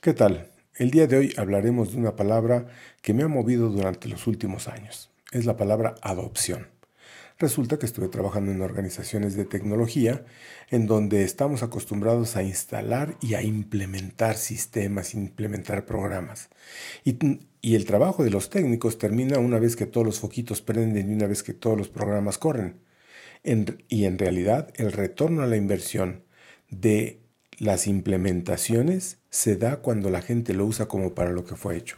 ¿Qué tal? El día de hoy hablaremos de una palabra que me ha movido durante los últimos años. Es la palabra adopción. Resulta que estuve trabajando en organizaciones de tecnología en donde estamos acostumbrados a instalar y a implementar sistemas, implementar programas. Y, el trabajo de los técnicos termina una vez que todos los foquitos prenden y una vez que todos los programas corren. y en realidad el retorno a la inversión de las implementaciones se da cuando la gente lo usa como para lo que fue hecho.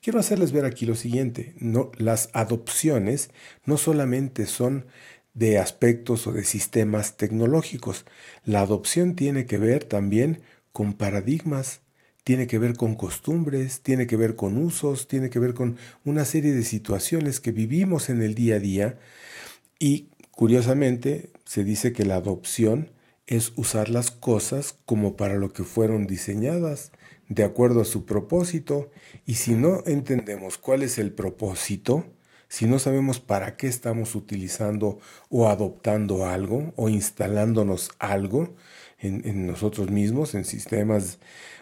Quiero hacerles ver aquí lo siguiente, las adopciones no solamente son de aspectos o de sistemas tecnológicos, la adopción tiene que ver también con paradigmas, tiene que ver con costumbres, tiene que ver con usos, tiene que ver con una serie de situaciones que vivimos en el día a día. Y curiosamente se dice que la adopción es usar las cosas como para lo que fueron diseñadas, de acuerdo a su propósito, y si no entendemos cuál es el propósito, si no sabemos para qué estamos utilizando o adoptando algo o instalándonos algo en, nosotros mismos, en sistemas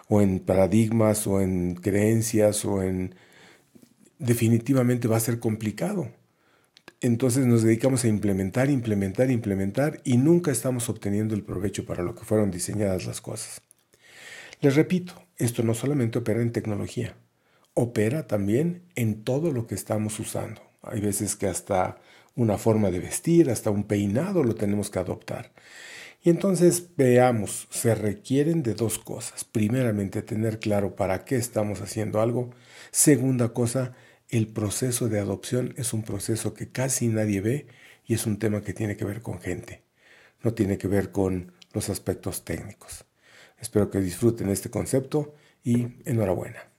o en paradigmas o en creencias o en... definitivamente va a ser complicado entonces nos dedicamos a implementar, implementar, implementar y nunca estamos obteniendo el provecho para lo que fueron diseñadas las cosas. Les repito, esto no solamente opera en tecnología, opera también en todo lo que estamos usando. Hay veces que hasta una forma de vestir, hasta un peinado lo tenemos que adoptar. Y entonces veamos, se requieren de dos cosas. Primeramente, tener claro para qué estamos haciendo algo. Segunda cosa, el proceso de adopción es un proceso que casi nadie ve y es un tema que tiene que ver con gente, no tiene que ver con los aspectos técnicos. Espero que disfruten este concepto y enhorabuena.